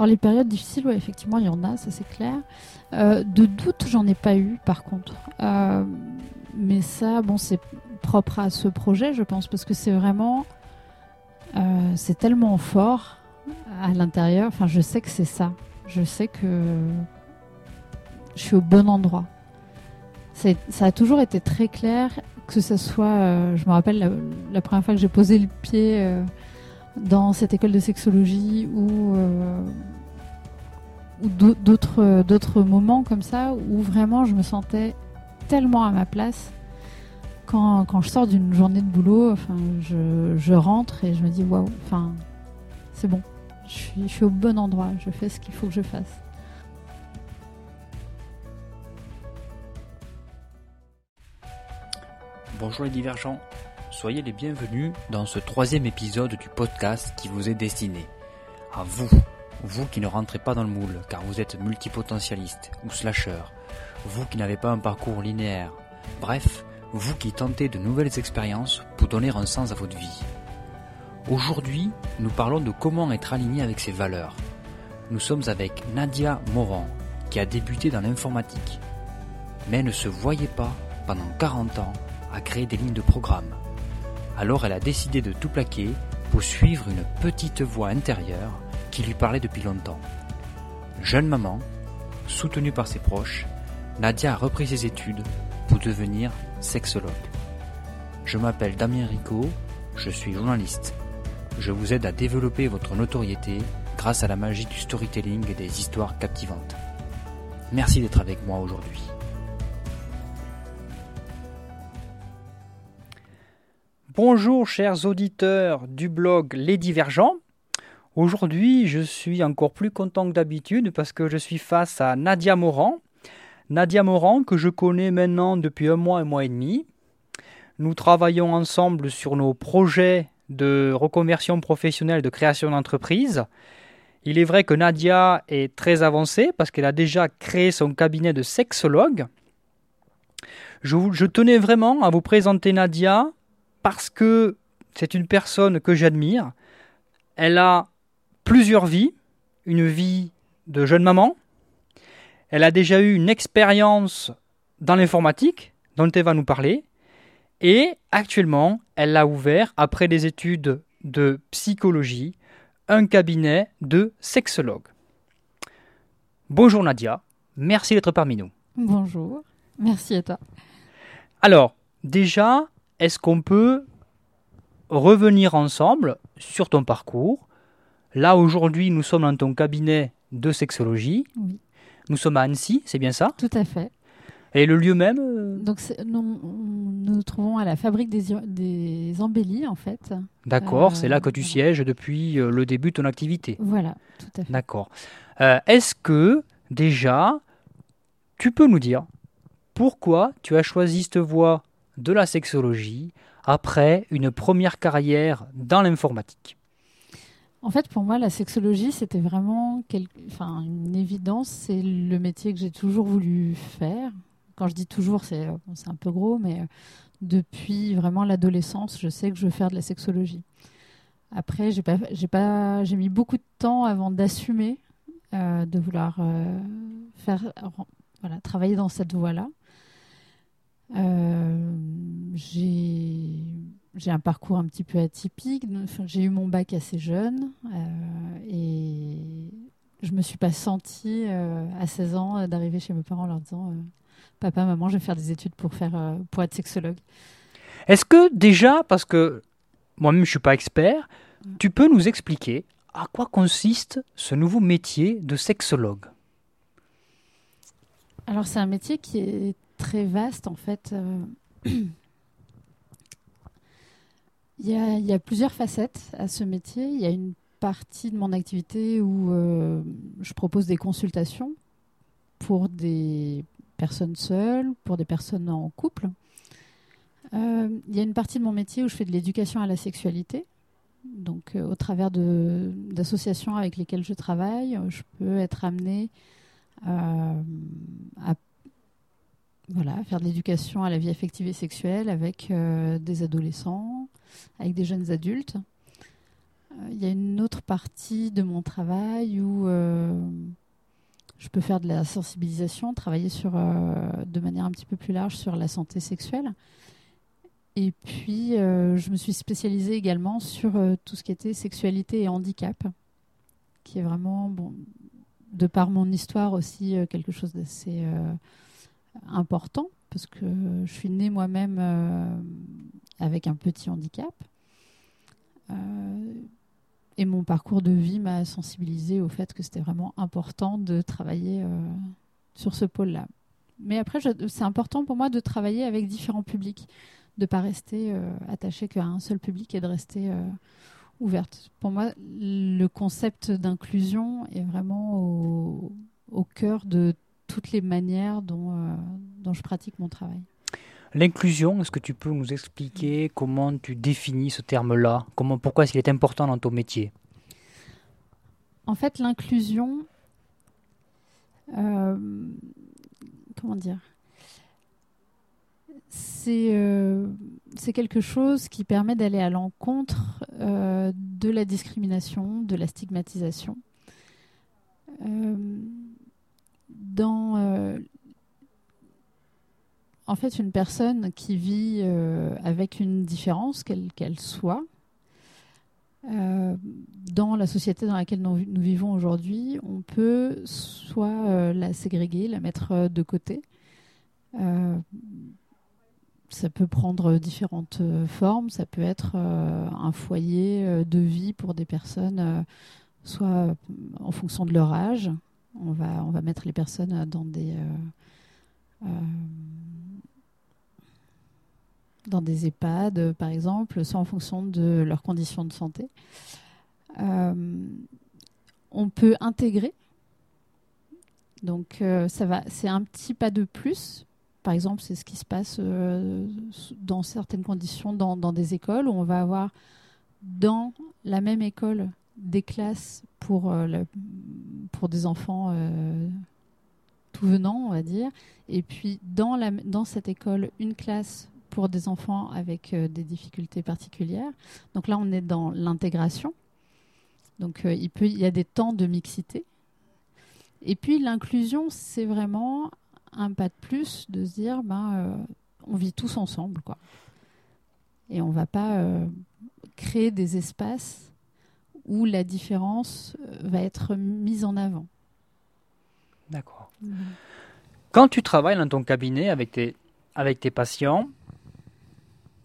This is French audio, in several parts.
Alors les périodes difficiles, ouais, effectivement, il y en a, ça c'est clair. Euh, de doute, j'en ai pas eu, par contre. Euh, mais ça, bon, c'est propre à ce projet, je pense, parce que c'est vraiment, euh, c'est tellement fort à l'intérieur. Enfin, je sais que c'est ça. Je sais que je suis au bon endroit. Ça a toujours été très clair, que ce soit, je me rappelle la, première fois que j'ai posé le pied dans cette école de sexologie ou, euh, d'autres moments comme ça où vraiment je me sentais tellement à ma place. Quand, quand je sors d'une journée de boulot, enfin, je, rentre et je me dis waouh, enfin, c'est bon, je suis au bon endroit, je fais ce qu'il faut que je fasse. Bonjour les divergents, soyez les bienvenus dans ce troisième épisode du podcast qui vous est destiné. À vous, vous qui ne rentrez pas dans le moule car vous êtes multipotentialiste ou slasher, vous qui n'avez pas un parcours linéaire, bref, vous qui tentez de nouvelles expériences pour donner un sens à votre vie. Aujourd'hui, nous parlons de comment être aligné avec ses valeurs. Nous sommes avec Nadia Moran, qui a débuté dans l'informatique, mais ne se voyait pas pendant 40 ans à créer des lignes de programme. Alors elle a décidé de tout plaquer pour suivre une petite voix intérieure qui lui parlait depuis longtemps. Jeune maman, soutenue par ses proches, Nadia a repris ses études pour devenir sexologue. Je m'appelle Damien Rico, je suis journaliste. Je vous aide à développer votre notoriété grâce à la magie du storytelling et des histoires captivantes. Merci d'être avec moi aujourd'hui. Bonjour chers auditeurs du blog Les Divergents. Aujourd'hui, je suis encore plus content que d'habitude parce que je suis face à Nadia Moran. Nadia Moran que je connais maintenant depuis un mois, un mois et demi. Nous travaillons ensemble sur nos projets de reconversion professionnelle, de création d'entreprise. Il est vrai que Nadia est très avancée parce qu'elle a déjà créé son cabinet de sexologue. Je, tenais vraiment à vous présenter Nadia parce que c'est une personne que j'admire. Elle a plusieurs vies, une vie de jeune maman. Elle a déjà eu une expérience dans l'informatique dont elle va nous parler. Et actuellement, elle a ouvert, après des études de psychologie, un cabinet de sexologue. Bonjour Nadia, merci d'être parmi nous. Bonjour, merci à toi. Alors, déjà, est-ce qu'on peut revenir ensemble sur ton parcours? Là, aujourd'hui, nous sommes dans ton cabinet de sexologie. Oui. Nous sommes à Annecy, c'est bien ça? Tout à fait. Et le lieu même euh, Donc nous nous nous trouvons à la fabrique des, embellis en fait. D'accord, Euh, c'est là que tu sièges depuis euh, le début de ton activité. Voilà, tout à fait. D'accord. Est-ce que, déjà, tu peux nous dire pourquoi tu as choisi cette voie de la sexologie après une première carrière dans l'informatique En fait, pour moi, la sexologie, c'était vraiment une évidence. C'est le métier que j'ai toujours voulu faire. Quand je dis toujours, c'est euh, un peu gros, mais euh, depuis vraiment l'adolescence, je sais que je veux faire de la sexologie. Après, j'ai mis beaucoup de temps avant d'assumer euh, de vouloir travailler dans cette voie-là. Euh, j'ai un parcours un petit peu atypique. J'ai eu mon bac assez jeune euh, et je me suis pas sentie euh, à 16 ans d'arriver chez mes parents en leur disant Papa, maman, je vais faire des études pour, faire, pour être sexologue. Est-ce que déjà, parce que moi-même je suis pas expert, tu peux nous expliquer à quoi consiste ce nouveau métier de sexologue? Alors, c'est un métier qui est très vaste en fait. Euh, Il y, a, plusieurs facettes à ce métier. Il y a une partie de mon activité où euh, je propose des consultations pour des personnes seules, pour des personnes en couple. Euh, il y a une partie de mon métier où je fais de l'éducation à la sexualité. Donc, au travers d'associations avec lesquelles je travaille, je peux être amenée à voilà, faire de l'éducation à la vie affective et sexuelle avec euh, des adolescents, avec des jeunes adultes. il y a une autre partie de mon travail où je peux faire de la sensibilisation, travailler sur, de manière un petit peu plus large sur la santé sexuelle. Et puis, je me suis spécialisée également sur tout ce qui était sexualité et handicap, qui est vraiment, bon, de par mon histoire aussi, quelque chose d'assez important, parce que je suis née moi-même avec un petit handicap. Euh, et mon parcours de vie m'a sensibilisé au fait que c'était vraiment important de travailler euh, sur ce pôle-là. Mais après, c'est important pour moi de travailler avec différents publics, de ne pas rester euh, attaché qu'à un seul public et de rester ouverte. Pour moi, le concept d'inclusion est vraiment au, au, cœur de toutes les manières dont, dont je pratique mon travail. L'inclusion, est-ce que tu peux nous expliquer comment tu définis ce terme-là? Comment, Pourquoi est-ce qu'il est important dans ton métier? En fait, l'inclusion, euh, comment dire? Euh, c'est quelque chose qui permet d'aller à l'encontre euh, de la discrimination, de la stigmatisation. Dans en fait une personne qui vit euh, avec une différence, quelle qu'elle soit, euh, dans la société dans laquelle nous, vivons aujourd'hui, on peut soit euh, la ségréguer, la mettre de côté. ça peut prendre différentes formes. Ça peut être un foyer de vie pour des personnes, soit en fonction de leur âge. On va, mettre les personnes dans des dans des EHPAD, par exemple, soit en fonction de leurs conditions de santé. Euh, on peut intégrer. Donc, euh, ça va, c'est un petit pas de plus. Par exemple, c'est ce qui se passe euh, dans certaines conditions dans, dans, des écoles où on va avoir dans la même école des classes pour, pour des enfants tout venant, on va dire, et puis dans, la, dans cette école, une classe pour des enfants avec euh, des difficultés particulières. Donc là, on est dans l'intégration. Donc euh, il, peut, il y a des temps de mixité. Et puis l'inclusion, c'est vraiment un pas de plus de se dire, ben, euh, on vit tous ensemble. Quoi. Et on ne va pas créer des espaces où la différence va être mise en avant. D'accord. Quand tu travailles dans ton cabinet avec tes, avec tes patients,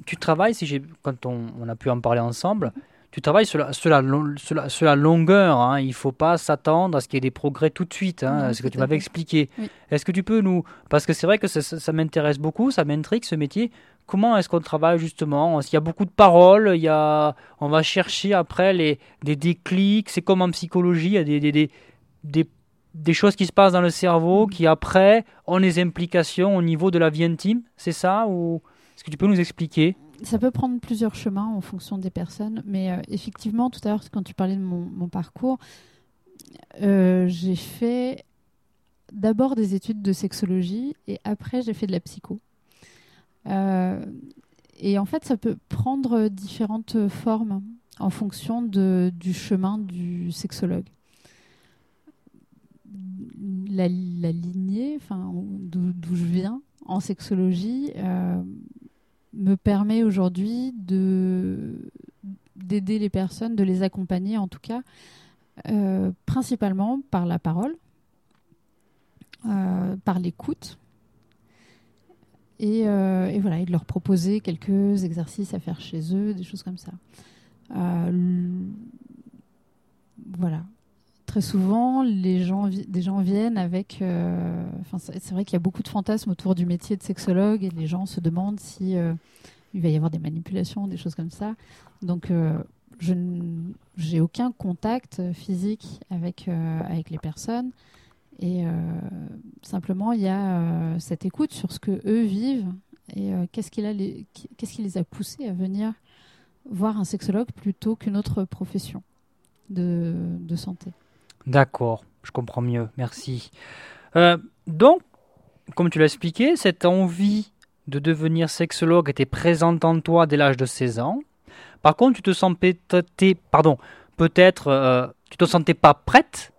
tu travailles, si quand on, a pu en parler ensemble, tu travailles sur la, sur la, longueur. Hein. Il ne faut pas s'attendre à ce qu'il y ait des progrès tout de suite. Hein, ce que tu m'avais expliqué. Est-ce que tu peux nous... Parce que c'est vrai que ça, m'intéresse beaucoup, ça m'intrigue ce métier. Comment est-ce qu'on travaille justement? Il y a beaucoup de paroles, il y a... on va chercher après les, des déclics. C'est comme en psychologie, il y a des, des, des, des choses qui se passent dans le cerveau qui après ont des implications au niveau de la vie intime. C'est ça? Ou que tu peux nous expliquer? Ça peut prendre plusieurs chemins en fonction des personnes, mais euh, effectivement, tout à l'heure, quand tu parlais de mon, parcours, euh, j'ai fait d'abord des études de sexologie et après j'ai fait de la psycho. Euh, et en fait, ça peut prendre différentes formes en fonction de, du chemin du sexologue. La, lignée, enfin, d'où je viens en sexologie, me permet aujourd'hui de d'aider les personnes, de les accompagner en tout cas, euh, principalement par la parole, euh, par l'écoute, et, euh, et, voilà, et de leur proposer quelques exercices à faire chez eux, des choses comme ça. voilà très souvent, les gens, des gens viennent avec. Euh, c'est vrai qu'il y a beaucoup de fantasmes autour du métier de sexologue et les gens se demandent si euh, il va y avoir des manipulations, des choses comme ça. Donc, euh, je n'ai aucun contact physique avec les personnes. Et simplement, il y a cette écoute sur ce que eux vivent et qu'est-ce qui les, qu'est-ce qui les a poussés à venir voir un sexologue plutôt qu'une autre profession de, santé. D'accord, je comprends mieux, merci. Euh, donc, comme tu l'as expliqué, cette envie de devenir sexologue était présente en toi dès l'âge de 16 ans. Par contre, tu te sens pardon, peut-être euh, tu te sentais pas prête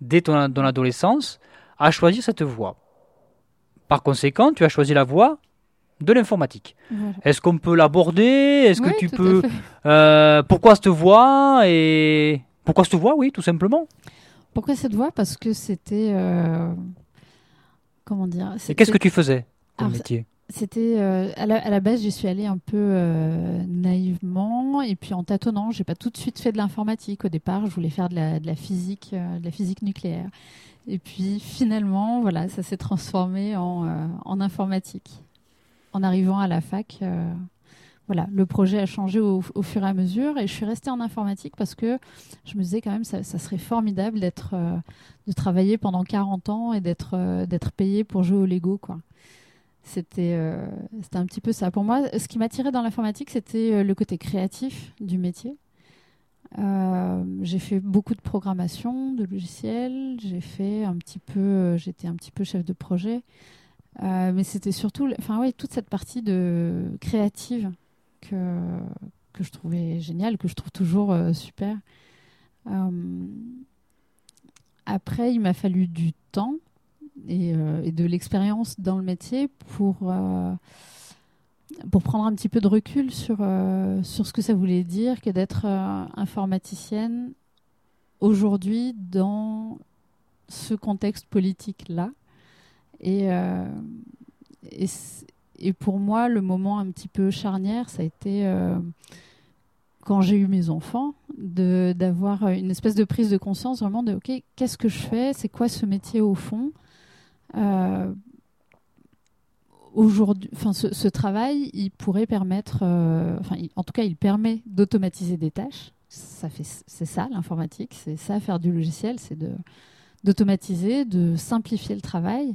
dès ton, ton adolescence à choisir cette voie. Par conséquent, tu as choisi la voie de l'informatique. Voilà. Est-ce qu'on peut l'aborder? Est-ce que tu peux euh, pourquoi cette voie et pourquoi cette voie? Oui, tout simplement. Pourquoi cette voie? Parce que c'était. euh, Comment dire? Et qu'est-ce que tu faisais comme Alors, métier? C'était euh, à, la, base, j'y suis allée un peu euh, naïvement et puis en tâtonnant. J'ai pas tout de suite fait de l'informatique. Au départ, je voulais faire de la, physique, euh, de la physique nucléaire. Et puis finalement, voilà, ça s'est transformé en, informatique. En arrivant à la fac, voilà, le projet a changé au, fur et à mesure et je suis restée en informatique parce que je me disais quand même ça, ça serait formidable d'être, de travailler pendant 40 ans et d'être, d'être payé pour jouer au Lego, quoi. C'était euh, c'était un petit peu ça. Pour moi, ce qui m'attirait dans l'informatique, c'était euh, le côté créatif du métier. Euh, j'ai fait beaucoup de programmation, de logiciels. J'ai fait un petit peu, j'étais un petit peu chef de projet. Mais c'était surtout, enfin ouais, toute cette partie de créative que que je trouvais géniale, que je trouve toujours super. Après, il m'a fallu du temps et, euh, et de l'expérience dans le métier pour, euh, pour prendre un petit peu de recul sur, euh, sur ce que ça voulait dire que d'être informaticienne aujourd'hui dans ce contexte politique-là. Et, et, et pour moi, le moment un petit peu charnière, ça a été quand j'ai eu mes enfants, d'avoir une espèce de prise de conscience vraiment de, OK, qu'est-ce que je fais? C'est quoi ce métier au fond? Aujourd'hui, enfin, ce, travail, il pourrait permettre, euh, enfin, en tout cas, il permet d'automatiser des tâches. Ça fait, c'est ça l'informatique, c'est ça faire du logiciel, c'est de d'automatiser, de simplifier le travail.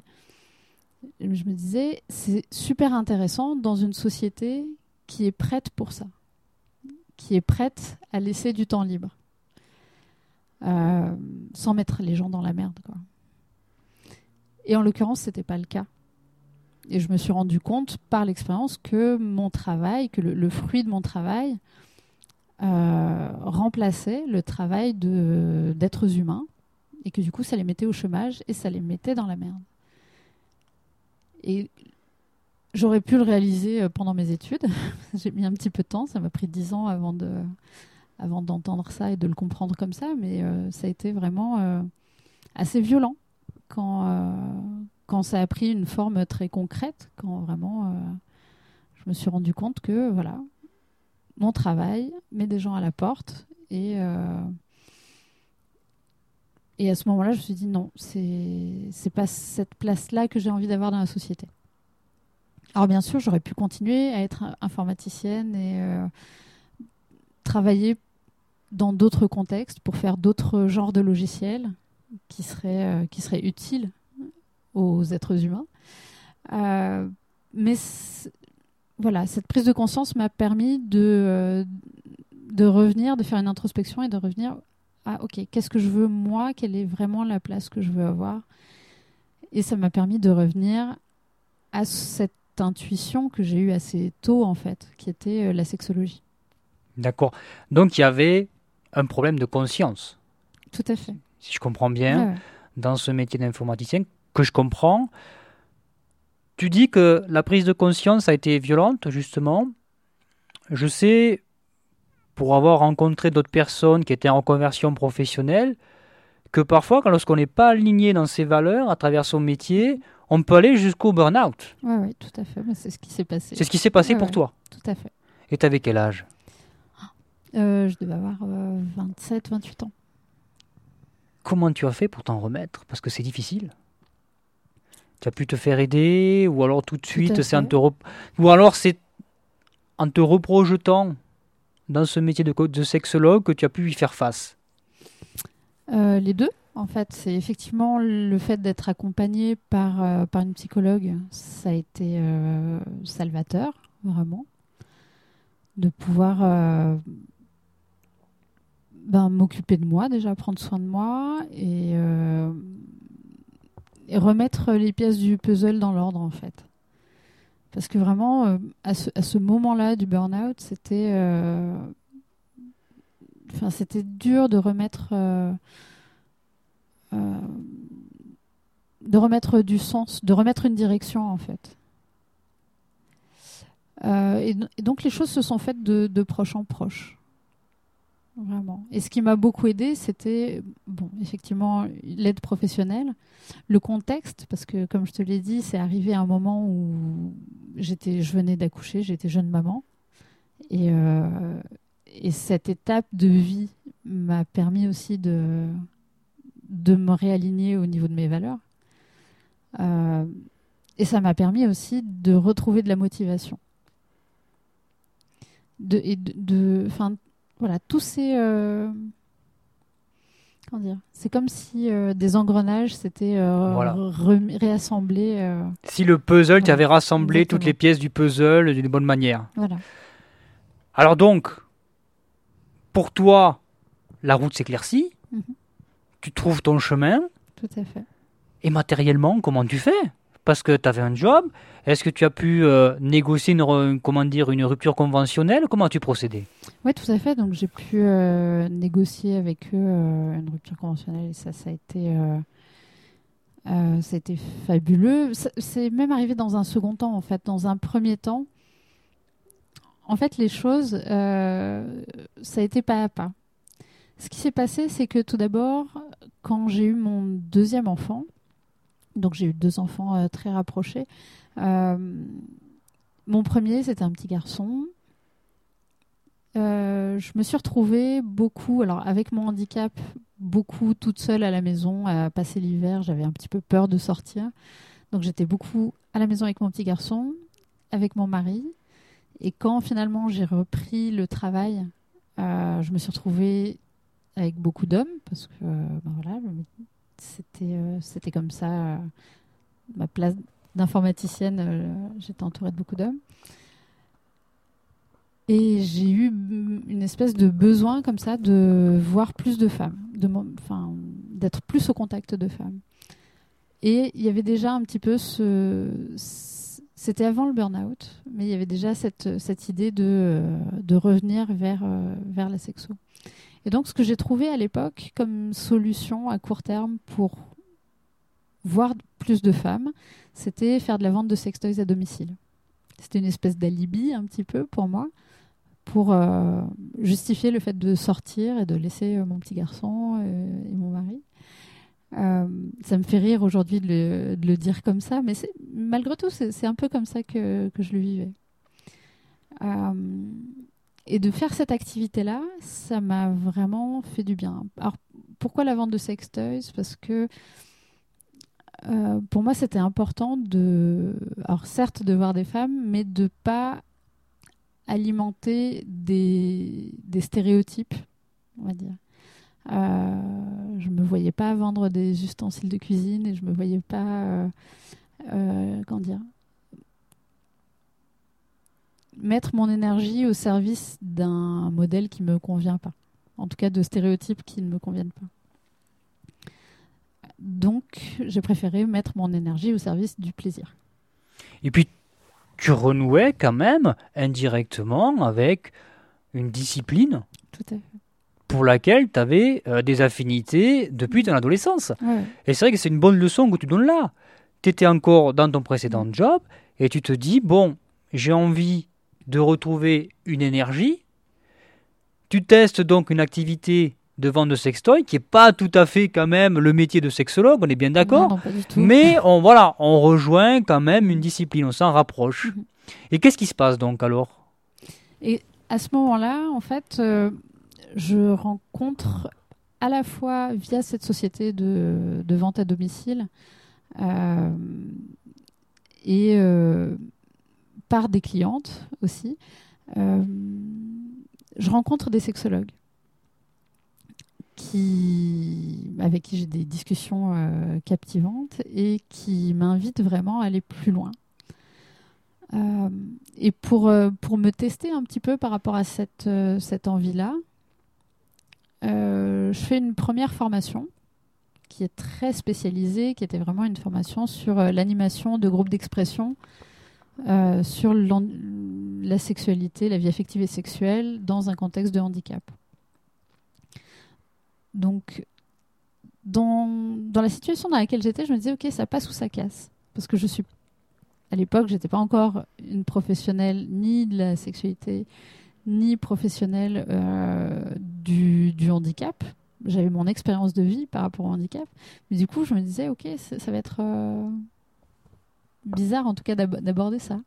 Je me disais, c'est super intéressant dans une société qui est prête pour ça, qui est prête à laisser du temps libre, euh, sans mettre les gens dans la merde, quoi. Et en l'occurrence, c'était pas le cas. Et je me suis rendu compte par l'expérience que mon travail, que le, fruit de mon travail, euh, remplaçait le travail d'êtres humains et que du coup, ça les mettait au chômage et ça les mettait dans la merde. Et j'aurais pu le réaliser euh, pendant mes études. J'ai mis un petit peu de temps, ça m'a pris dix ans avant de avant d'entendre ça et de le comprendre comme ça, mais euh, ça a été vraiment assez violent quand, euh, quand ça a pris une forme très concrète, quand vraiment euh, je me suis rendu compte que voilà, mon travail met des gens à la porte et euh, et à ce moment-là, je me suis dit non, c'est c'est pas cette place-là que j'ai envie d'avoir dans la société. Alors bien sûr, j'aurais pu continuer à être informaticienne et travailler dans d'autres contextes pour faire d'autres genres de logiciels qui seraient, euh, qui seraient utiles aux êtres humains. Euh, mais voilà, cette prise de conscience m'a permis de, euh, de revenir, de faire une introspection et de revenir ah ok, qu'est-ce que je veux moi? Quelle est vraiment la place que je veux avoir? Et ça m'a permis de revenir à cette intuition que j'ai eue assez tôt en fait, qui était la sexologie. D'accord. Donc il y avait un problème de conscience, Tout à fait. Si je comprends bien, Ouais, dans ce métier d'informaticien, que je comprends. Tu dis que la prise de conscience a été violente, justement. Je sais, pour avoir rencontré d'autres personnes qui étaient en conversion professionnelle, que parfois, lorsqu'on n'est pas aligné dans ses valeurs à travers son métier, on peut aller jusqu'au burn-out. Ouais, ouais, tout à fait. C'est ce qui s'est passé. C'est ce qui s'est passé Ouais, pour ouais. toi. Tout à fait. Et t'avais quel âge? Euh, je devais avoir 27, 28 ans. Comment tu as fait pour t'en remettre? Parce que c'est difficile. Tu as pu te faire aider ou alors tout de suite c'est en te rep- ou alors c'est en te reprojetant dans ce métier de, co- de sexologue que tu as pu y faire face. Euh, les deux, en fait, c'est effectivement le fait d'être accompagné par, euh, par une psychologue, ça a été euh, salvateur, vraiment. De pouvoir ben, m'occuper de moi, déjà prendre soin de moi et, euh, et remettre les pièces du puzzle dans l'ordre, en fait. Parce que vraiment, euh, à ce, ce moment-là du burn-out, c'était. euh, enfin, c'était dur de remettre, de remettre du sens, de remettre une direction en fait. Et, donc les choses se sont faites de, de proche en proche. Vraiment. Et ce qui m'a beaucoup aidé, c'était, bon, effectivement, l'aide professionnelle, le contexte, parce que, comme je te l'ai dit, c'est arrivé à un moment où j'étais, je venais d'accoucher, j'étais jeune maman. Et, euh, et cette étape de vie m'a permis aussi de, de me réaligner au niveau de mes valeurs. Euh, et ça m'a permis aussi de retrouver de la motivation. De, et de, de voilà, tous ces. Euh, comment dire C'est comme si euh, des engrenages s'étaient euh, réassemblés. Si le puzzle, tu avais rassemblé toutes les pièces du puzzle d'une bonne manière. Voilà. Alors donc, pour toi, la route s'éclaircit. Mhm. Tu trouves ton chemin. Tout à fait. Et matériellement, comment tu fais? Parce que tu avais un job. Est-ce que tu as pu euh, négocier une, comment dire, une rupture conventionnelle? Comment as-tu procédé? Oui, tout à fait. Donc j'ai pu euh, négocier avec eux euh, une rupture conventionnelle et ça, ça a été, ça a été fabuleux. C'est même arrivé dans un second temps, en fait. Dans un premier temps, en fait, les choses, ça a été pas à pas. Ce qui s'est passé, c'est que tout d'abord, quand j'ai eu mon deuxième enfant, donc j'ai eu deux enfants très rapprochés, euh, mon premier, c'était un petit garçon. Euh, je me suis retrouvée beaucoup, alors avec mon handicap, beaucoup toute seule à la maison à passer l'hiver. J'avais un petit peu peur de sortir. Donc j'étais beaucoup à la maison avec mon petit garçon, avec mon mari. Et quand finalement j'ai repris le travail, euh, je me suis retrouvée avec beaucoup d'hommes parce que ben voilà, c'était c'était comme ça ma place d'informaticienne, euh, j'étais entourée de beaucoup d'hommes. Et j'ai eu une espèce de besoin comme ça de voir plus de femmes, de, d'être plus au contact de femmes. Et il y avait déjà un petit peu ce... C'était avant le burn-out, mais il y avait déjà cette, cette idée de, euh, de revenir vers, euh, vers la sexo. Et donc ce que j'ai trouvé à l'époque comme solution à court terme pour voir plus de femmes, c'était faire de la vente de sextoys à domicile. C'était une espèce d'alibi un petit peu pour moi, pour euh, justifier le fait de sortir et de laisser euh, mon petit garçon euh, et mon mari. ça me fait rire aujourd'hui de, le dire comme ça, mais malgré tout, c'est un peu comme ça que, que je le vivais. Et de faire cette activité-là, ça m'a vraiment fait du bien. Alors, pourquoi la vente de sextoys? Parce que euh, pour moi, c'était important de, alors certes, de voir des femmes, mais de pas alimenter des, stéréotypes, on va dire. Euh, je me voyais pas vendre des ustensiles de cuisine et je me voyais pas, euh, euh, comment dire, mettre mon énergie au service d'un modèle qui me convient pas. En tout cas, de stéréotypes qui ne me conviennent pas. Donc, j'ai préféré mettre mon énergie au service du plaisir. Et puis, tu renouais quand même indirectement avec une discipline pour laquelle tu avais euh, des affinités depuis ton adolescence. Et c'est vrai que c'est une bonne leçon que tu donnes là. Tu étais encore dans ton précédent job et tu te dis, bon, j'ai envie de retrouver une énergie. Tu testes donc une activité de vente de sextoy, qui est pas tout à fait quand même le métier de sexologue, on est bien d'accord. Mais on voilà, on rejoint quand même une discipline, on s'en rapproche. Mhm. Et qu'est-ce qui se passe donc alors? Et à ce moment-là, en fait, euh, je rencontre à la fois via cette société de, de vente à domicile euh, et euh, par des clientes aussi, je rencontre des sexologues qui, avec qui j'ai des discussions euh, captivantes et qui m'invitent vraiment à aller plus loin. Euh, et pour, euh, me tester un petit peu par rapport à cette, cette envie-là, je fais une première formation qui est très spécialisée, qui était vraiment une formation sur l'animation de groupes d'expression, sur la sexualité, la vie affective et sexuelle dans un contexte de handicap. donc, dans, la situation dans laquelle j'étais, je me disais, ok, ça passe ou ça casse. Parce que je suis. À l'époque, j'étais pas encore une professionnelle ni de la sexualité, ni professionnelle euh, du, du handicap. J'avais mon expérience de vie par rapport au handicap. Mais du coup, je me disais, ok, ça, va être euh, bizarre en tout cas d'aborder ça.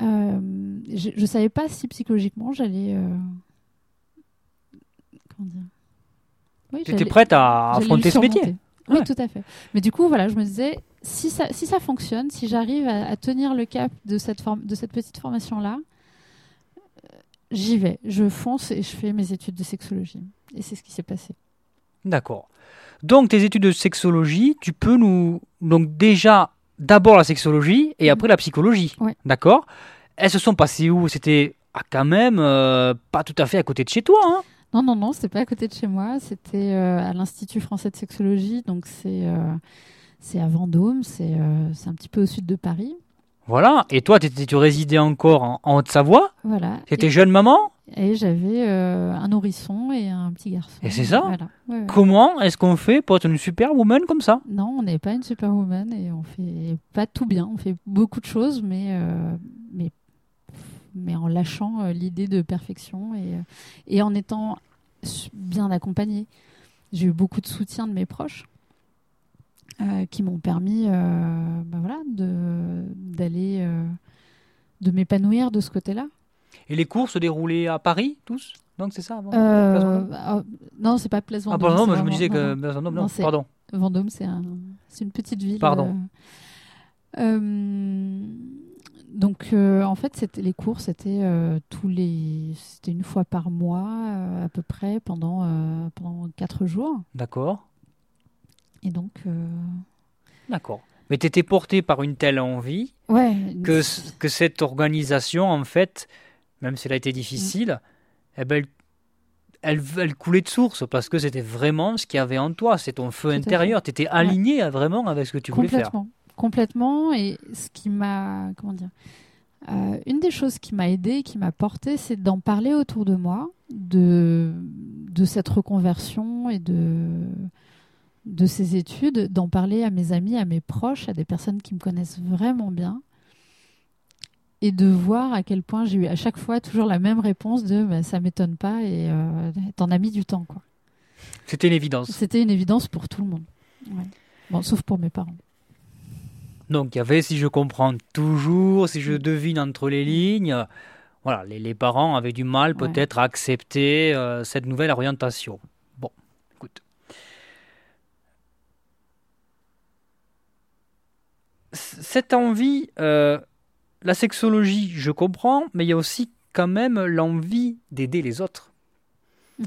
Euh, je ne savais pas si psychologiquement j'allais. comment dire? Oui, Tu étais prête à affronter ce métier Oui, tout à fait. Mais du coup, voilà, je me disais, si ça, si ça fonctionne, si j'arrive à, à, tenir le cap de cette, de cette petite formation-là, j'y vais, je fonce et je fais mes études de sexologie. Et c'est ce qui s'est passé. D'accord. Donc tes études de sexologie, tu peux nous... Donc déjà, d'abord la sexologie et mm. après la psychologie. D'accord? Elles se sont passées où? C'était ah, quand même euh, pas tout à fait à côté de chez toi. Hein? Non, non, non, c'était pas à côté de chez moi. C'était euh, à l'Institut français de sexologie. Donc c'est euh, c'est à Vendôme, c'est un petit peu au sud de Paris. Voilà. Et toi, tu résidais encore en, Haute-Savoie? Voilà. Tu étais jeune maman? Et j'avais euh, un nourrisson et un petit garçon. Et c'est ça Comment est-ce qu'on fait pour être une superwoman comme ça? Non, on n'est pas une superwoman et on fait pas tout bien. On fait beaucoup de choses, mais, euh, mais, mais en lâchant euh, l'idée de perfection et, et en étant bien accompagnée. J'ai eu beaucoup de soutien de mes proches. Qui m'ont permis bah voilà, d'aller, de, m'épanouir de ce côté-là. Et les cours se déroulaient à Paris, tous? Donc c'est ça avant ah, Non, c'est pas Place Vendôme. Ah, pardon, je me disais que Vendôme, non, pardon. Vendôme, c'est un, une petite ville. Pardon. donc, en fait, les cours, c'était tous les, c'était une fois par mois à peu près pendant pendant quatre jours. D'accord. Et donc. Euh, D'accord. Mais tu étais porté par une telle envie ouais. que, que cette organisation, en fait, même si elle a été difficile, mm. eh ben, elle, elle, coulait de source parce que c'était vraiment ce qu'il y avait en toi, c'est ton feu intérieur. Tu étais aligné vraiment avec ce que tu voulais faire. Complètement. Et ce qui m'a. Comment dire euh, Une des choses qui m'a aidé, qui m'a porté, c'est d'en parler autour de moi, de, de cette reconversion et de de ces études, d'en parler à mes amis, à mes proches, à des personnes qui me connaissent vraiment bien, et de voir à quel point j'ai eu à chaque fois toujours la même réponse de bah, ça m'étonne pas et euh, t'en as mis du temps. quoi. C'était une évidence. C'était une évidence pour tout le monde. Bon, sauf pour mes parents. Donc il y avait, si je comprends toujours, si je devine entre les lignes, voilà, les, parents avaient du mal peut-être à accepter euh, cette nouvelle orientation. cette envie, euh, la sexologie, je comprends, mais il y a aussi quand même l'envie d'aider les autres. Mm.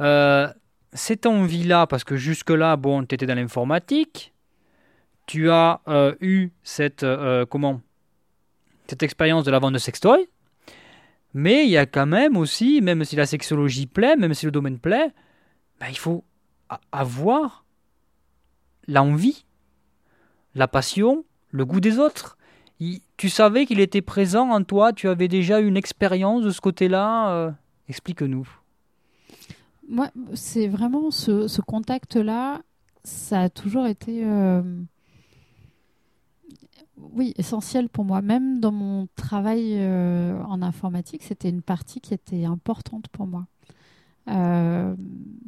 Euh, cette envie-là, parce que jusque-là, bon, tu étais dans l'informatique, tu as euh, eu cette, comment, cette expérience de la vente de sextoy, mais il y a quand même aussi, même si la sexologie plaît, même si le domaine plaît, bah, il faut avoir l'envie, la passion, le goût des autres. Tu savais qu'il était présent en toi, tu avais déjà une expérience de ce côté-là. Euh, explique-nous. Moi, c'est vraiment ce, contact-là, ça a toujours été, euh, oui, essentiel pour moi. Même dans mon travail euh, en informatique, c'était une partie qui était importante pour moi.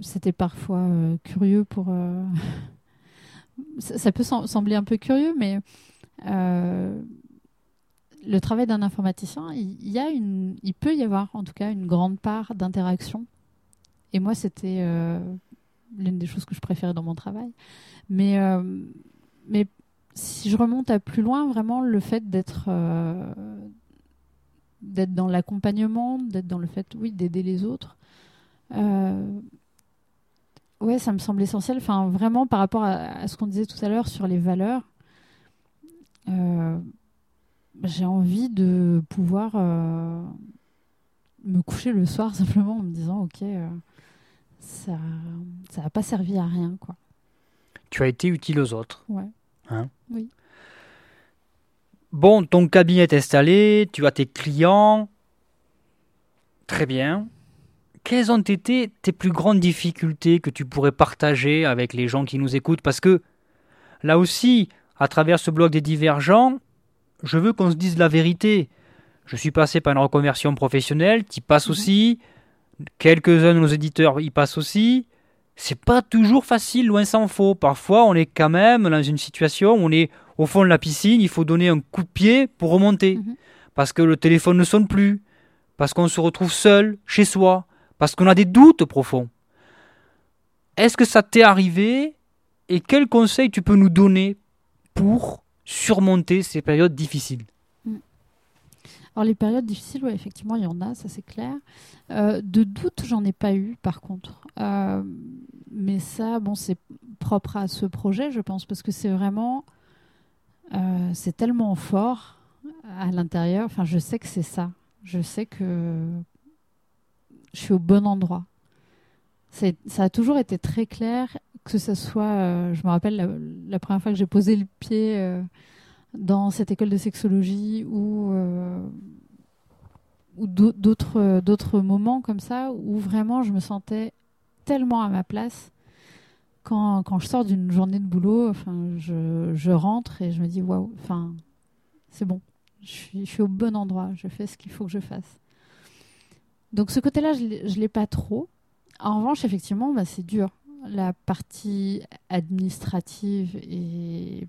c'était parfois curieux pour. ça, peut sembler un peu curieux, mais le travail d'un informaticien, il, y a une, il peut y avoir en tout cas une grande part d'interaction. Et moi, c'était euh, l'une des choses que je préférais dans mon travail. Mais, euh, mais si je remonte à plus loin, vraiment le fait d'être d'être dans l'accompagnement, d'être dans le fait, oui, d'aider les autres. ouais, ça me semble essentiel. Enfin, vraiment par rapport à ce qu'on disait tout à l'heure sur les valeurs euh, j'ai envie de pouvoir euh, me coucher le soir simplement en me disant ok euh, ça ça n'a pas servi à rien quoi. Tu as été utile aux autres. Ouais. Hein? Oui. Bon ton cabinet est installé tu as tes clients. Très bien. Quelles ont été tes plus grandes difficultés que tu pourrais partager avec les gens qui nous écoutent? Parce que là aussi, à travers ce blog des divergents, je veux qu'on se dise la vérité. Je suis passé par une reconversion professionnelle, tu passes mhm. aussi, quelques-uns de nos éditeurs y passent aussi. C'est pas toujours facile, loin s'en faut. Parfois, on est quand même dans une situation où on est au fond de la piscine, il faut donner un coup de pied pour remonter. Mhm. Parce que le téléphone ne sonne plus, parce qu'on se retrouve seul, chez soi, parce qu'on a des doutes profonds. Est-ce que ça t'est arrivé? Et quels conseils tu peux nous donner pour surmonter ces périodes difficiles mm. alors les périodes difficiles, oui, effectivement, il y en a, ça c'est clair. Euh, de doutes, j'en ai pas eu, par contre. Euh, mais ça, bon, c'est propre à ce projet, je pense, parce que c'est vraiment, euh, c'est tellement fort à l'intérieur. Enfin, je sais que c'est ça. Je sais que je suis au bon endroit. Ça a toujours été très clair, que ce soit, euh, je me rappelle la, première fois que j'ai posé le pied euh, dans cette école de sexologie ou, euh, d'autres, moments comme ça, où vraiment je me sentais tellement à ma place. Quand, quand je sors d'une journée de boulot, enfin, je, je rentre et je me dis waouh, enfin, c'est bon, je suis, je suis au bon endroit, je fais ce qu'il faut que je fasse. Donc ce côté-là, je ne l'ai pas trop. En revanche, effectivement, bah, c'est dur. La partie administrative est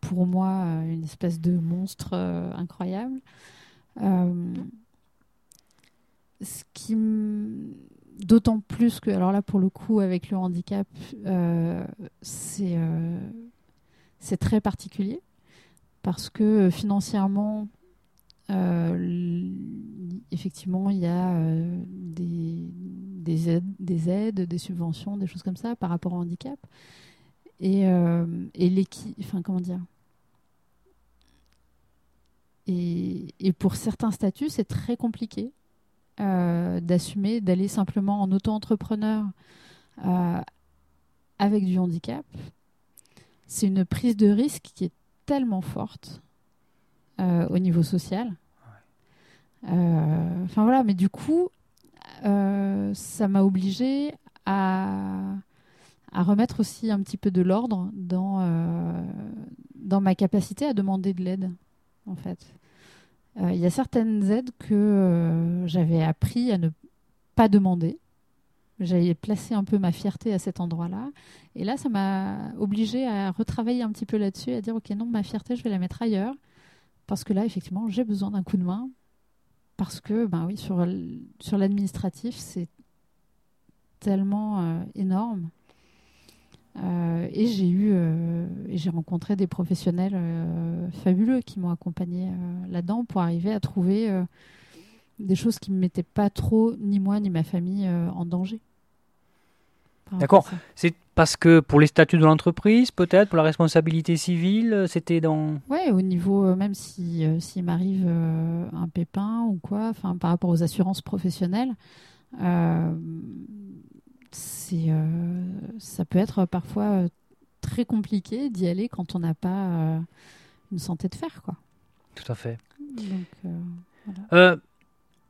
pour moi une espèce de monstre euh, incroyable. Euh, ce qui d'autant plus que alors là pour le coup avec le handicap euh, c'est très particulier parce que financièrement euh, effectivement, il y a euh, des, des, aides, des, aides, des subventions, des choses comme ça par rapport au handicap. Et, euh, et l'équipe, enfin comment dire? Et, et, pour certains statuts, c'est très compliqué d'assumer, d'aller simplement en auto-entrepreneur avec du handicap. C'est une prise de risque qui est tellement forte euh, au niveau social. Euh, enfin voilà, mais du coup, euh, ça m'a obligé à, remettre aussi un petit peu de l'ordre dans, dans ma capacité à demander de l'aide, en fait. Il y a certaines aides que j'avais appris à ne pas demander. J'avais placé un peu ma fierté à cet endroit-là. Et là, ça m'a obligé à retravailler un petit peu là-dessus, à dire, OK, non, ma fierté, je vais la mettre ailleurs. Parce que là, effectivement, j'ai besoin d'un coup de main. Parce que, ben oui, sur, sur l'administratif, c'est tellement euh, énorme. Euh, et j'ai eu, euh, j'ai rencontré des professionnels fabuleux qui m'ont accompagné là-dedans pour arriver à trouver des choses qui ne mettaient pas trop, ni moi ni ma famille, en danger. D'accord. C'est parce que pour les statuts de l'entreprise, peut-être, pour la responsabilité civile, euh, c'était dans. Oui, au niveau, euh, même si euh, s'il m'arrive un pépin ou quoi, enfin par rapport aux assurances professionnelles, c'est, ça peut être parfois très compliqué d'y aller quand on n'a pas une santé de fer, quoi. Tout à fait. voilà.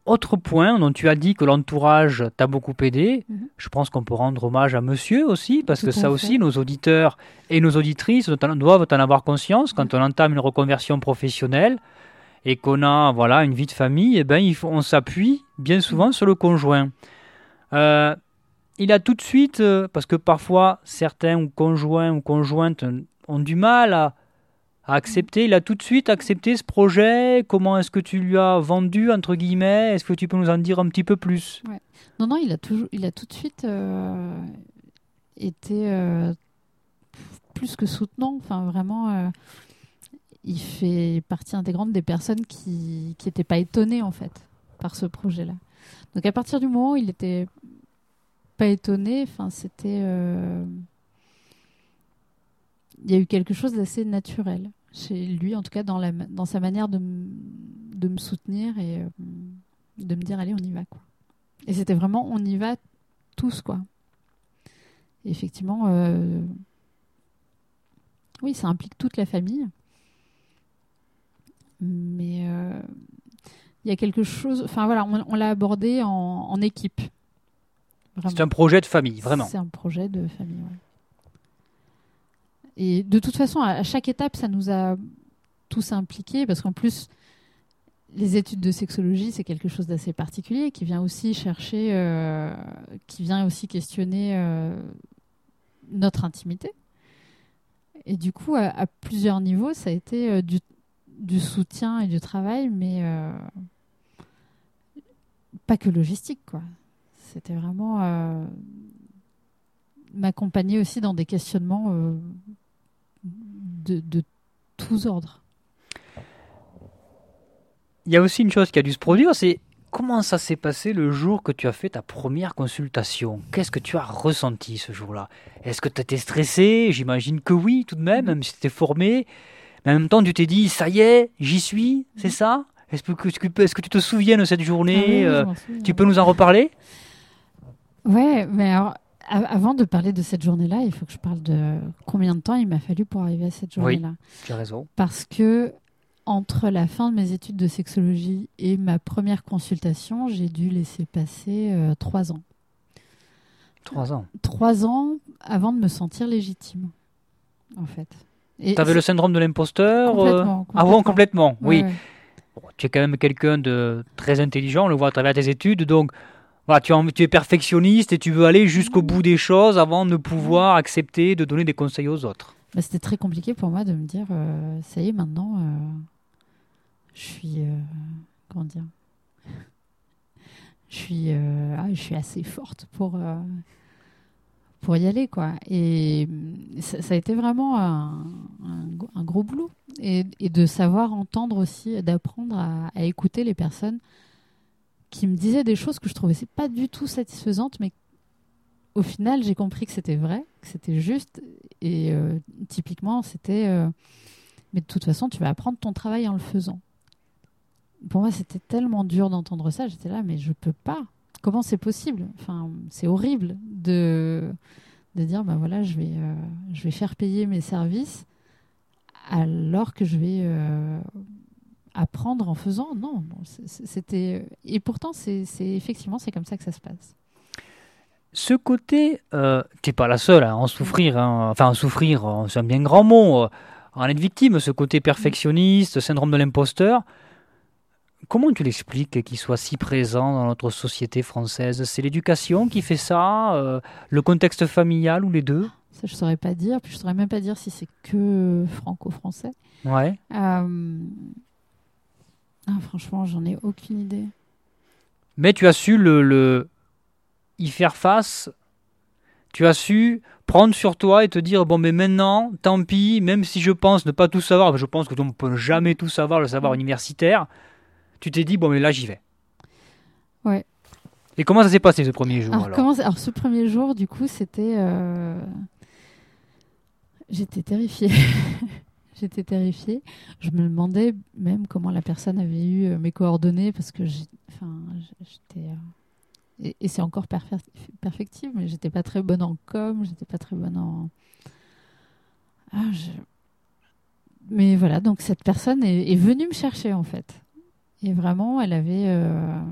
Autre point dont tu as dit que l'entourage t'a beaucoup aidé, mhm. je pense qu'on peut rendre hommage à monsieur aussi, parce que ça aussi, nos auditeurs et nos auditrices doivent en avoir conscience. Quand on entame une reconversion professionnelle et qu'on a voilà une vie de famille, eh ben, on s'appuie bien souvent sur le conjoint. Euh, il a tout de suite, euh, parce que parfois certains conjoints ou conjointes ont du mal à, accepté, il a tout de suite accepté ce projet. Comment est-ce que tu lui as vendu, entre guillemets? Est-ce que tu peux nous en dire un petit peu plus? Non, non, il a, toujours, il a tout de suite euh, été euh, plus que soutenant. Enfin, vraiment, euh, il fait partie intégrante des personnes qui n'étaient pas étonnées, en fait, par ce projet-là. Donc, à partir du moment où il n'était pas étonné, enfin, c'était il y a eu quelque chose d'assez naturel chez lui, en tout cas dans, la, dans sa manière de, de me soutenir et euh, de me dire allez, on y va. Quoi. Et c'était vraiment on y va tous. quoi. effectivement, euh, oui, ça implique toute la famille. Mais euh, il y a quelque chose. Enfin voilà, on, l'a abordé en, en, équipe. C'est un projet de famille, vraiment. C'est un projet de famille, oui. Et de toute façon, à chaque étape, ça nous a tous impliqués, parce qu'en plus, les études de sexologie, c'est quelque chose d'assez particulier, qui vient aussi chercher, euh, qui vient aussi questionner euh, notre intimité. Et du coup, à, plusieurs niveaux, ça a été euh, du, du, soutien et du travail, mais pas que logistique, quoi. C'était vraiment m'accompagner aussi dans des questionnements de, tous ordres. Il y a aussi une chose qui a dû se produire, c'est comment ça s'est passé le jour que tu as fait ta première consultation? Qu'est-ce que tu as ressenti ce jour-là? Est-ce que tu étais stressé? J'imagine que oui, tout de même, même si tu étais formé. Mais en même temps, tu t'es dit, ça y est, j'y suis, c'est ça? Est-ce que, est que, tu te souviens de cette journée? Ah euh, Tu peux nous en reparler? Ouais, mais alors, avant de parler de cette journée-là, il faut que je parle de combien de temps il m'a fallu pour arriver à cette journée-là. Oui, tu as raison. Parce que entre la fin de mes études de sexologie et ma première consultation, j'ai dû laisser passer euh, trois ans. Trois ans Trois ans avant de me sentir légitime, en fait. Tu avais le syndrome de l'imposteur Complètement. Ah bon, complètement, oui. tu es quand même quelqu'un de très intelligent, on le voit à travers tes études, donc tu, es perfectionniste et tu veux aller jusqu'au bout des choses avant de pouvoir accepter de donner des conseils aux autres. Bah, c'était très compliqué pour moi de me dire, euh, ça y est, maintenant, euh, je suis... Euh, comment dire ah, je suis assez forte pour, pour y aller. quoi. Et ça, a été vraiment un, gros boulot. Et, de savoir entendre aussi, d'apprendre à, écouter les personnes qui me disait des choses que je trouvais pas du tout satisfaisantes, mais au final, j'ai compris que c'était vrai, que c'était juste. Et euh, typiquement, c'était. Euh, mais de toute façon, tu vas apprendre ton travail en le faisant. Pour moi, c'était tellement dur d'entendre ça. J'étais là, mais je peux pas. Comment c'est possible? Enfin, c'est horrible de de dire, ben voilà, je vais, euh, je vais faire payer mes services alors que je vais apprendre en faisant. Non, c'était. Et pourtant, c'est effectivement c'est comme ça que ça se passe. Ce côté, euh, tu n'es pas la seule à en souffrir. Hein. Enfin, en souffrir, euh, c'est un bien grand mot. Euh, en être victime, ce côté perfectionniste, syndrome de l'imposteur. Comment tu l'expliques qu'il soit si présent dans notre société française? C'est l'éducation qui fait ça Le contexte familial ou les deux? Ça, je ne saurais pas dire. Puis je ne saurais même pas dire si c'est que franco-français. Ouais. Ah, franchement, j'en ai aucune idée. Mais tu as su le, y faire face. Tu as su prendre sur toi et te dire bon mais maintenant tant pis même si je pense ne pas tout savoir je pense que on ne peut jamais tout savoir le savoir universitaire tu t'es dit bon mais là j'y vais ouais et comment ça s'est passé ce premier jour alors, alors, alors ce premier jour du coup c'était euh, j'étais terrifiée J'étais terrifiée. Je me demandais même comment la personne avait eu euh, mes coordonnées parce que j'étais. Euh, et, c'est encore perfectible, mais j'étais pas très bonne en com, j'étais pas très bonne en. Ah, mais voilà, donc cette personne est, venue me chercher en fait. Et vraiment, elle avait. Euh,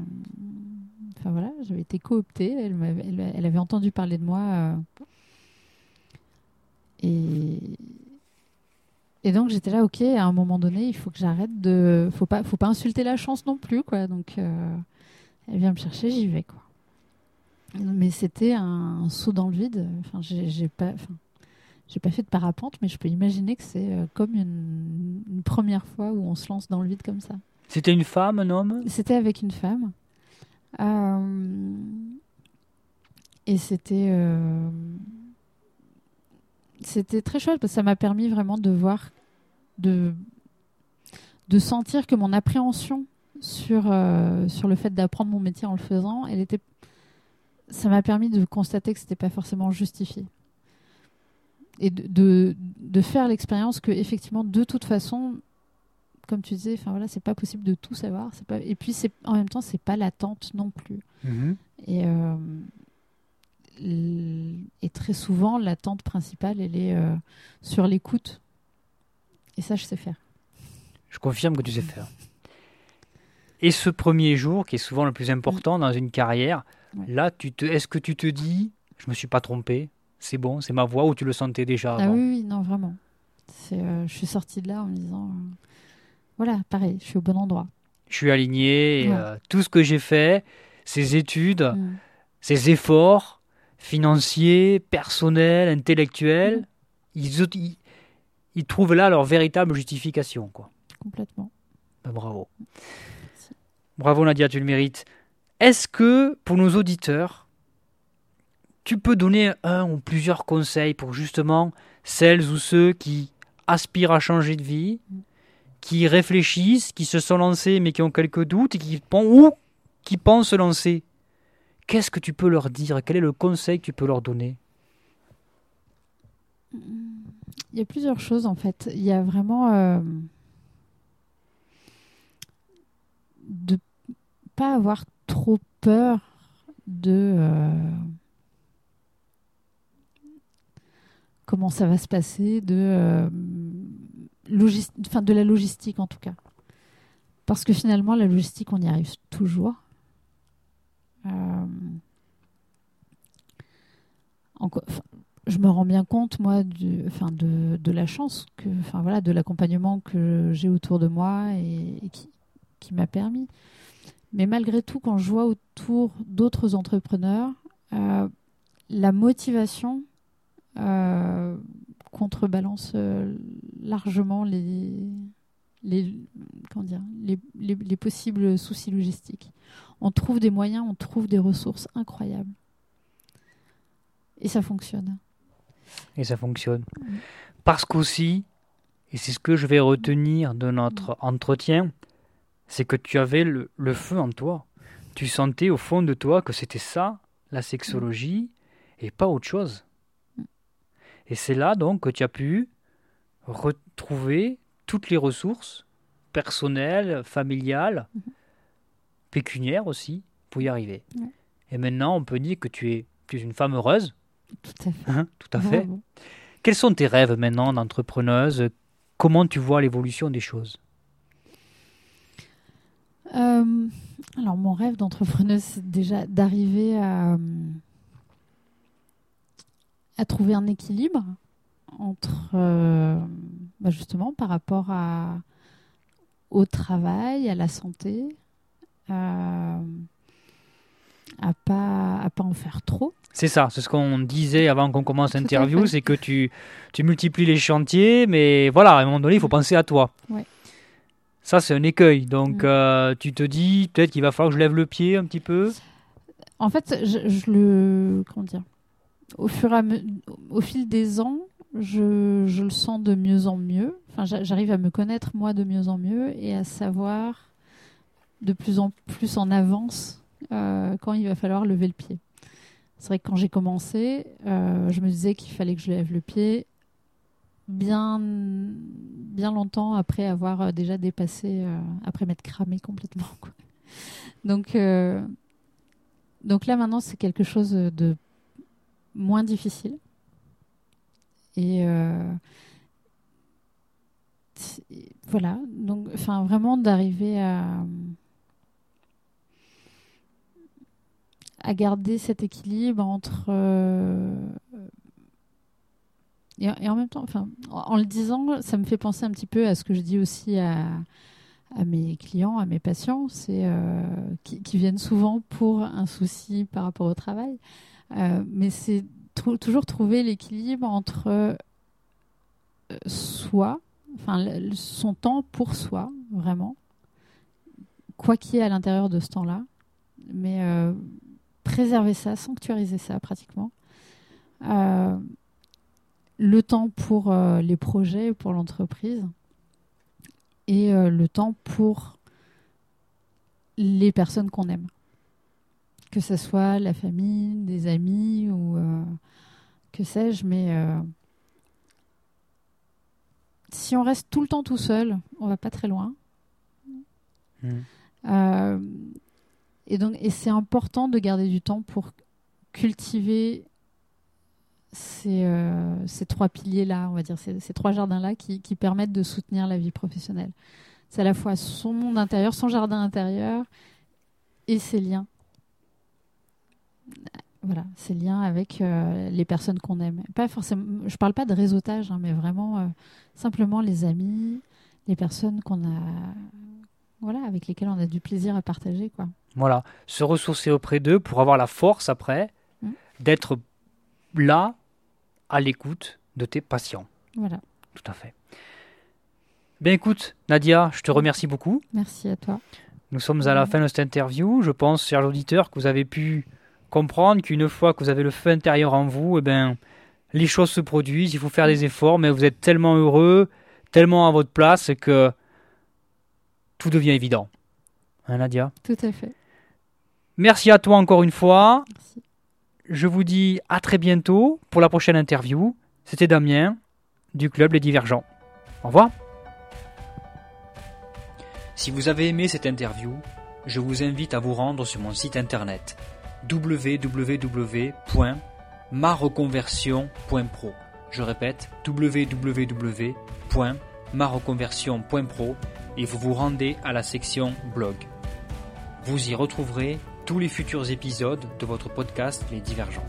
enfin voilà, j'avais été cooptée, elle, elle, avait entendu parler de moi. et et donc j'étais là, ok, à un moment donné, il faut que j'arrête de, faut pas, faut pas insulter la chance non plus, quoi. Donc euh, elle vient me chercher, j'y vais, quoi. Mais c'était un, saut dans le vide. Enfin, j'ai pas, enfin, j'ai pas fait de parapente, mais je peux imaginer que c'est euh, comme une, première fois où on se lance dans le vide comme ça. C'était une femme, un homme? C'était avec une femme. Euh, et c'était c'était très chouette parce que ça m'a permis vraiment de voir, de, de sentir que mon appréhension sur, euh, sur le fait d'apprendre mon métier en le faisant, elle était, ça m'a permis de constater que c'était pas forcément justifié. Et de, de, de faire l'expérience que, effectivement, de toute façon, comme tu disais, enfin voilà, c'est pas possible de tout savoir. C'est pas, et puis, c'est, en même temps, c'est pas l'attente non plus. Mm-hmm. Et, euh, et très souvent, l'attente principale, elle est euh, sur l'écoute. Et ça, je sais faire. Je confirme que tu sais faire. Et ce premier jour, qui est souvent le plus important dans une carrière, Là, tu te, est-ce que tu te dis, je me suis pas trompé, c'est bon, c'est ma voix, ou tu le sentais déjà Ah oui, non, vraiment. je suis sortie de là en me disant, voilà, pareil, je suis au bon endroit. Je suis aligné, tout ce que j'ai fait, ces études, mm. ces efforts financiers, personnels, intellectuels, mm. ils, ils, trouvent là leur véritable justification. Quoi. Complètement. Ben, bravo. Bravo Nadia, tu le mérites. Est-ce que pour nos auditeurs, tu peux donner un ou plusieurs conseils pour justement celles ou ceux qui aspirent à changer de vie, qui réfléchissent, qui se sont lancés mais qui ont quelques doutes et qui, ou qui pensent se lancer? Qu'est-ce que tu peux leur dire? Quel est le conseil que tu peux leur donner? Il y a plusieurs choses en fait. Il y a vraiment euh, de pas avoir trop peur de euh, comment ça va se passer, de euh, de la logistique en tout cas. Parce que finalement, la logistique, on y arrive toujours. Euh, je me rends bien compte, moi, de, la chance, que, voilà, de l'accompagnement que j'ai autour de moi et, qui, m'a permis. Mais malgré tout, quand je vois autour d'autres entrepreneurs, euh, la motivation euh, contrebalance largement les, comment dire, les, possibles soucis logistiques. On trouve des moyens, on trouve des ressources incroyables. Et ça fonctionne. Et ça fonctionne. Parce qu'aussi, et c'est ce que je vais retenir de notre entretien, c'est que tu avais le, le, feu en toi. Tu sentais au fond de toi que c'était ça, la sexologie, et pas autre chose. Et c'est là donc que tu as pu retrouver toutes les ressources personnelles, familiales, pécuniaires aussi, pour y arriver. Et maintenant, on peut dire que tu es, une femme heureuse. Tout à fait. Hein, tout à fait. Quels sont tes rêves maintenant d'entrepreneuse? Comment tu vois l'évolution des choses? Euh, Alors, mon rêve d'entrepreneuse, c'est déjà d'arriver à, à trouver un équilibre entre euh, bah, justement par rapport à, au travail, à la santé, à pas à pas en faire trop. C'est ça, c'est ce qu'on disait avant qu'on commence l'interview, c'est que tu, tu multiplies les chantiers, mais voilà, à un moment donné, il faut mm. penser à toi. Ça, c'est un écueil. Donc, mm. euh, tu te dis, peut-être qu'il va falloir que je lève le pied un petit peu. En fait, je, je le. Comment dire au, fur et à au fil des ans, je, je, le sens de mieux en mieux. Enfin, j'arrive à me connaître moi de mieux en mieux et à savoir de plus en plus en avance quand il va falloir lever le pied. C'est vrai que quand j'ai commencé, euh, je me disais qu'il fallait que je lève le pied bien, bien longtemps après avoir euh, déjà dépassé, après m'être cramé complètement. Donc, donc là maintenant, c'est quelque chose de moins difficile. Et euh, voilà, donc enfin vraiment d'arriver à à garder cet équilibre entre euh, et, en même temps, en, le disant, ça me fait penser un petit peu à ce que je dis aussi à, mes clients, à mes patients, euh, qui, viennent souvent pour un souci par rapport au travail. mais c'est toujours trouver l'équilibre entre euh, soi, enfin son temps pour soi, vraiment, quoi qu'il y ait à l'intérieur de ce temps-là, mais euh, préserver ça, sanctuariser ça pratiquement. Euh, le temps pour les projets, pour l'entreprise, et le temps pour les personnes qu'on aime que ce soit la famille, des amis ou euh, que sais-je, mais euh, si on reste tout le temps tout seul, on va pas très loin. Hmm. Euh, et donc, c'est important de garder du temps pour cultiver ces, ces trois piliers-là, on va dire, ces, trois jardins-là qui, permettent de soutenir la vie professionnelle. C'est à la fois son monde intérieur, son jardin intérieur et ses liens voilà, ces liens avec euh, les personnes qu'on aime. Pas forcément, je parle pas de réseautage, hein, mais vraiment euh, simplement les amis, les personnes qu'on a, voilà, avec lesquelles on a du plaisir à partager, quoi. Voilà, se ressourcer auprès d'eux pour avoir la force après mmh. d'être là, à l'écoute de tes patients. Voilà. Tout à fait. Ben écoute, Nadia, je te remercie beaucoup. Merci à toi. Nous sommes à la fin de cette interview. Je pense, chers auditeurs, que vous avez pu comprendre qu'une fois que vous avez le feu intérieur en vous, eh ben, les choses se produisent, il faut faire des efforts, mais vous êtes tellement heureux, tellement à votre place que tout devient évident. Hein, Nadia? Tout à fait. Merci à toi encore une fois. Merci. Je vous dis à très bientôt pour la prochaine interview. C'était Damien du Club Les Divergents. Au revoir. Si vous avez aimé cette interview, je vous invite à vous rendre sur mon site internet www.mareconversion.pro. Je répète www.mareconversion.pro et vous vous rendez à la section blog. Vous y retrouverez tous les futurs épisodes de votre podcast Les Divergents.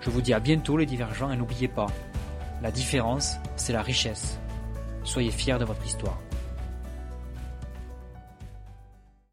Je vous dis à bientôt les Divergents et n'oubliez pas, la différence, c'est la richesse. Soyez fiers de votre histoire.